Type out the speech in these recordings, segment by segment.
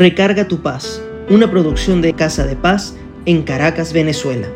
Recarga tu paz, una producción de Casa de Paz en Caracas, Venezuela.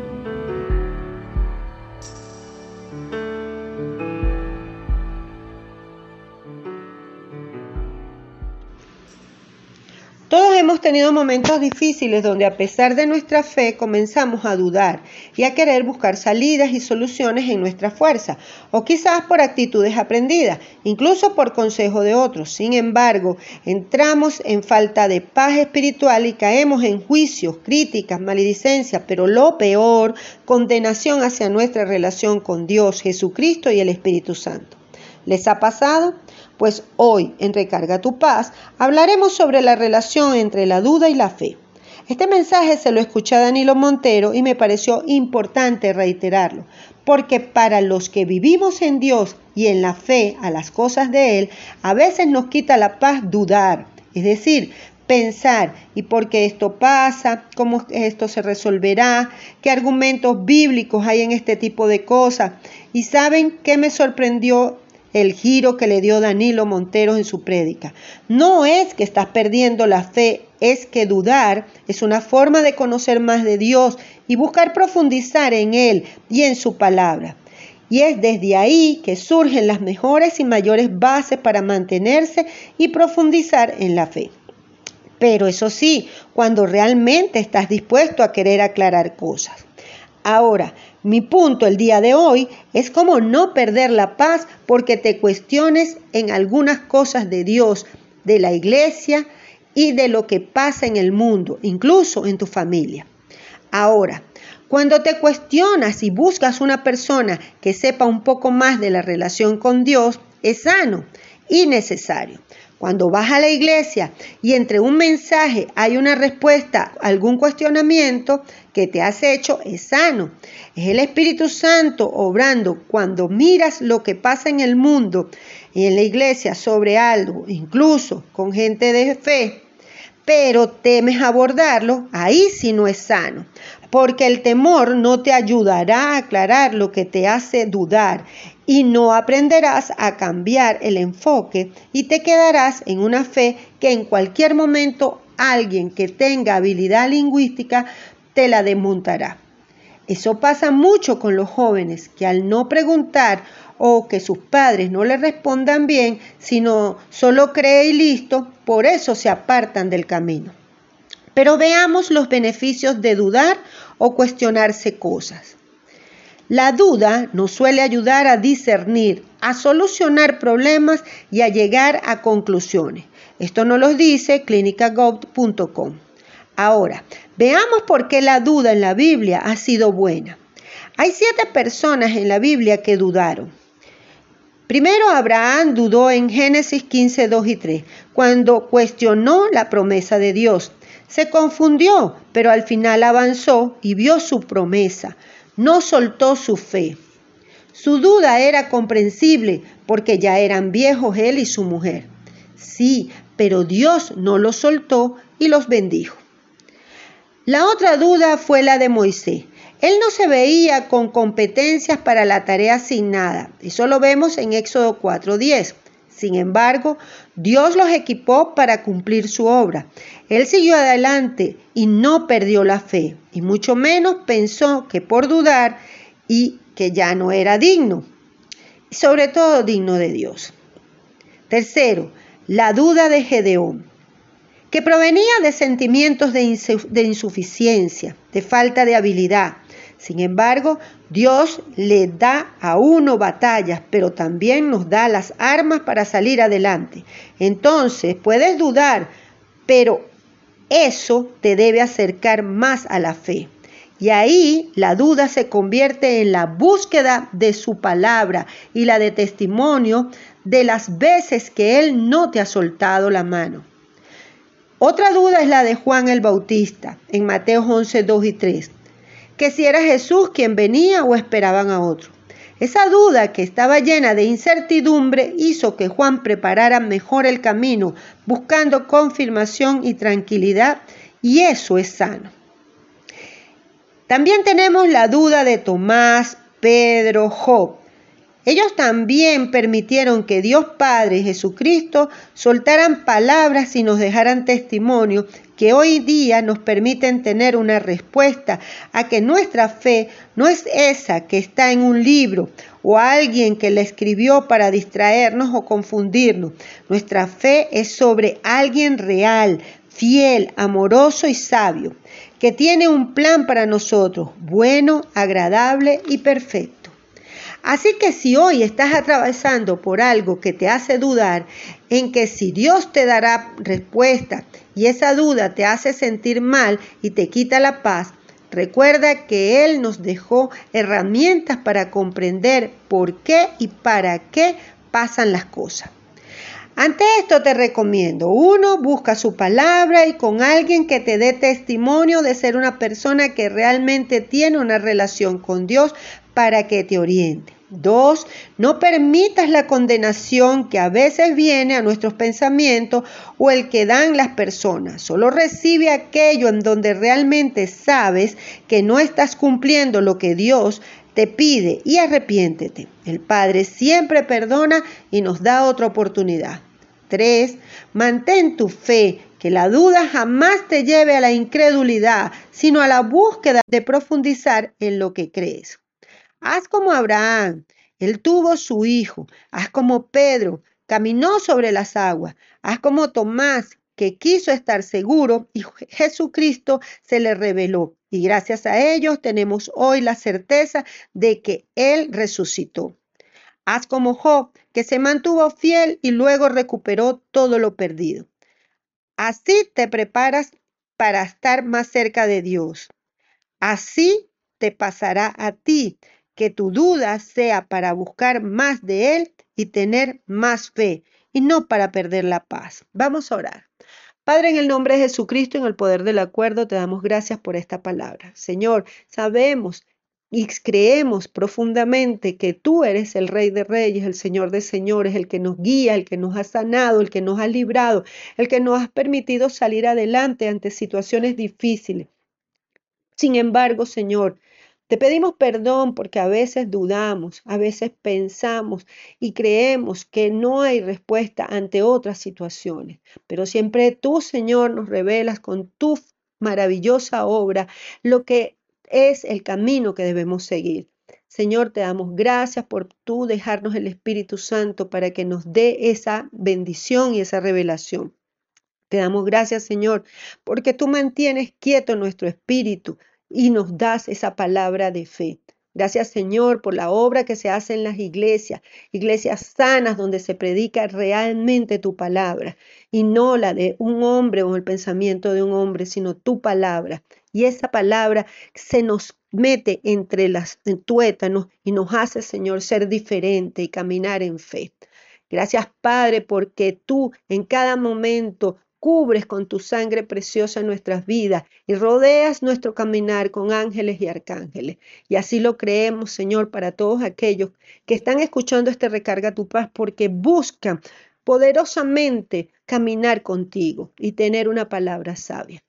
Tenido momentos difíciles donde a pesar de nuestra fe comenzamos a dudar y a querer buscar salidas y soluciones en nuestra fuerza, o quizás por actitudes aprendidas, incluso por consejo de otros. Sin embargo, entramos en falta de paz espiritual y caemos en juicios, críticas, maledicencia, pero lo peor, condenación hacia nuestra relación con Dios, Jesucristo y el Espíritu Santo. ¿Les ha pasado? Pues hoy en Recarga tu paz hablaremos sobre la relación entre la duda y la fe. Este mensaje se lo escuché a Danilo Montero y me pareció importante reiterarlo, porque para los que vivimos en Dios y en la fe a las cosas de Él, a veces nos quita la paz dudar, es decir, pensar y por qué esto pasa, cómo esto se resolverá, qué argumentos bíblicos hay en este tipo de cosas. Y saben qué me sorprendió el giro que le dio Danilo Montero en su prédica. No es que estás perdiendo la fe, es que dudar es una forma de conocer más de Dios y buscar profundizar en Él y en su palabra. Y es desde ahí que surgen las mejores y mayores bases para mantenerse y profundizar en la fe. Pero eso sí, cuando realmente estás dispuesto a querer aclarar cosas. Ahora, mi punto el día de hoy es cómo no perder la paz porque te cuestiones en algunas cosas de Dios, de la iglesia y de lo que pasa en el mundo, incluso en tu familia. Ahora, cuando te cuestionas y buscas una persona que sepa un poco más de la relación con Dios, es sano y necesario. Cuando vas a la iglesia y entre un mensaje hay una respuesta, algún cuestionamiento que te has hecho, es sano. Es el Espíritu Santo obrando cuando miras lo que pasa en el mundo y en la iglesia sobre algo, incluso con gente de fe, pero temes abordarlo, ahí sí no es sano, porque el temor no te ayudará a aclarar lo que te hace dudar y no aprenderás a cambiar el enfoque y te quedarás en una fe que en cualquier momento alguien que tenga habilidad lingüística te la desmontará. Eso pasa mucho con los jóvenes que al no preguntar o que sus padres no le respondan bien, sino solo cree y listo, por eso se apartan del camino. Pero veamos los beneficios de dudar o cuestionarse cosas. La duda nos suele ayudar a discernir, a solucionar problemas y a llegar a conclusiones. Esto nos lo dice clinicagout.com. Ahora, veamos por qué la duda en la Biblia ha sido buena. Hay siete personas en la Biblia que dudaron. Primero Abraham dudó en Génesis 15, 2 y 3, cuando cuestionó la promesa de Dios. Se confundió, pero al final avanzó y vio su promesa. No soltó su fe. Su duda era comprensible porque ya eran viejos él y su mujer. Sí, pero Dios no los soltó y los bendijo. La otra duda fue la de Moisés. Él no se veía con competencias para la tarea asignada. Eso lo vemos en Éxodo 4.10. Sin embargo, Dios los equipó para cumplir su obra. Él siguió adelante y no perdió la fe, y mucho menos pensó que por dudar y que ya no era digno, sobre todo digno de Dios. Tercero, la duda de Gedeón que provenía de sentimientos de, insuficiencia, de falta de habilidad. Sin embargo, Dios le da a uno batallas, pero también nos da las armas para salir adelante. Entonces, puedes dudar, pero eso te debe acercar más a la fe. Y ahí la duda se convierte en la búsqueda de su palabra y la de testimonio de las veces que Él no te ha soltado la mano. Otra duda es la de Juan el Bautista en Mateo 11, 2 y 3, que si era Jesús quien venía o esperaban a otro. Esa duda que estaba llena de incertidumbre hizo que Juan preparara mejor el camino, buscando confirmación y tranquilidad, y eso es sano. También tenemos la duda de Tomás, Pedro, Job. Ellos también permitieron que Dios Padre y Jesucristo soltaran palabras y nos dejaran testimonio que hoy día nos permiten tener una respuesta a que nuestra fe no es esa que está en un libro o alguien que la escribió para distraernos o confundirnos. Nuestra fe es sobre alguien real, fiel, amoroso y sabio, que tiene un plan para nosotros, bueno, agradable y perfecto. Así que si hoy estás atravesando por algo que te hace dudar en que si Dios te dará respuesta y esa duda te hace sentir mal y te quita la paz, recuerda que Él nos dejó herramientas para comprender por qué y para qué pasan las cosas. Ante esto te recomiendo, uno, busca su palabra y con alguien que te dé testimonio de ser una persona que realmente tiene una relación con Dios para que te oriente. Dos, no permitas la condenación que a veces viene a nuestros pensamientos o el que dan las personas. Solo recibe aquello en donde realmente sabes que no estás cumpliendo lo que Dios te pide y arrepiéntete. El Padre siempre perdona y nos da otra oportunidad. 3. Mantén tu fe, que la duda jamás te lleve a la incredulidad, sino a la búsqueda de profundizar en lo que crees. Haz como Abraham, él tuvo su hijo. Haz como Pedro, caminó sobre las aguas. Haz como Tomás, que quiso estar seguro y Jesucristo se le reveló. Y gracias a ellos tenemos hoy la certeza de que Él resucitó. Haz como Job, que se mantuvo fiel y luego recuperó todo lo perdido. Así te preparas para estar más cerca de Dios. Así te pasará a ti, que tu duda sea para buscar más de Él y tener más fe, y no para perder la paz. Vamos a orar. Padre, en el nombre de Jesucristo, en el poder del acuerdo, te damos gracias por esta palabra. Señor, sabemos y creemos profundamente que tú eres el Rey de Reyes, el Señor de Señores, el que nos guía, el que nos ha sanado, el que nos ha librado, el que nos ha permitido salir adelante ante situaciones difíciles. Sin embargo, Señor, te pedimos perdón porque a veces dudamos, a veces pensamos y creemos que no hay respuesta ante otras situaciones, pero siempre tú, Señor, nos revelas con tu maravillosa obra lo que es el camino que debemos seguir. Señor, te damos gracias por tú dejarnos el Espíritu Santo para que nos dé esa bendición y esa revelación. Te damos gracias, Señor, porque tú mantienes quieto nuestro espíritu y nos das esa palabra de fe. Gracias Señor por la obra que se hace en las iglesias, iglesias sanas donde se predica realmente tu palabra y no la de un hombre o el pensamiento de un hombre, sino tu palabra. Y esa palabra se nos mete entre las tuétanos y nos hace, Señor, ser diferente y caminar en fe. Gracias, Padre, porque tú en cada momento cubres con tu sangre preciosa nuestras vidas y rodeas nuestro caminar con ángeles y arcángeles. Y así lo creemos, Señor, para todos aquellos que están escuchando este recarga tu paz porque buscan poderosamente caminar contigo y tener una palabra sabia.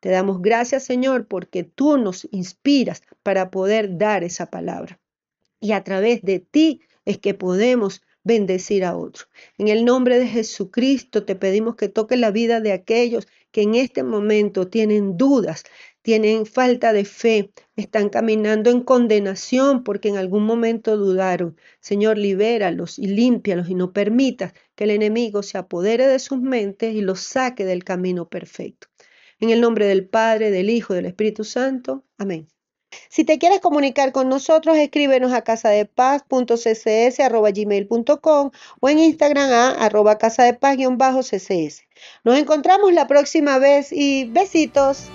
Te damos gracias, Señor, porque tú nos inspiras para poder dar esa palabra. Y a través de ti es que podemos bendecir a otros. En el nombre de Jesucristo te pedimos que toque la vida de aquellos que en este momento tienen dudas, tienen falta de fe, están caminando en condenación porque en algún momento dudaron. Señor, libéralos y límpialos y no permitas que el enemigo se apodere de sus mentes y los saque del camino perfecto. En el nombre del Padre, del Hijo y del Espíritu Santo. Amén. Si te quieres comunicar con nosotros, escríbenos a casadepaz.ccs.gmail.com o en Instagram a arroba casadepaz-ccs. Nos encontramos la próxima vez y besitos.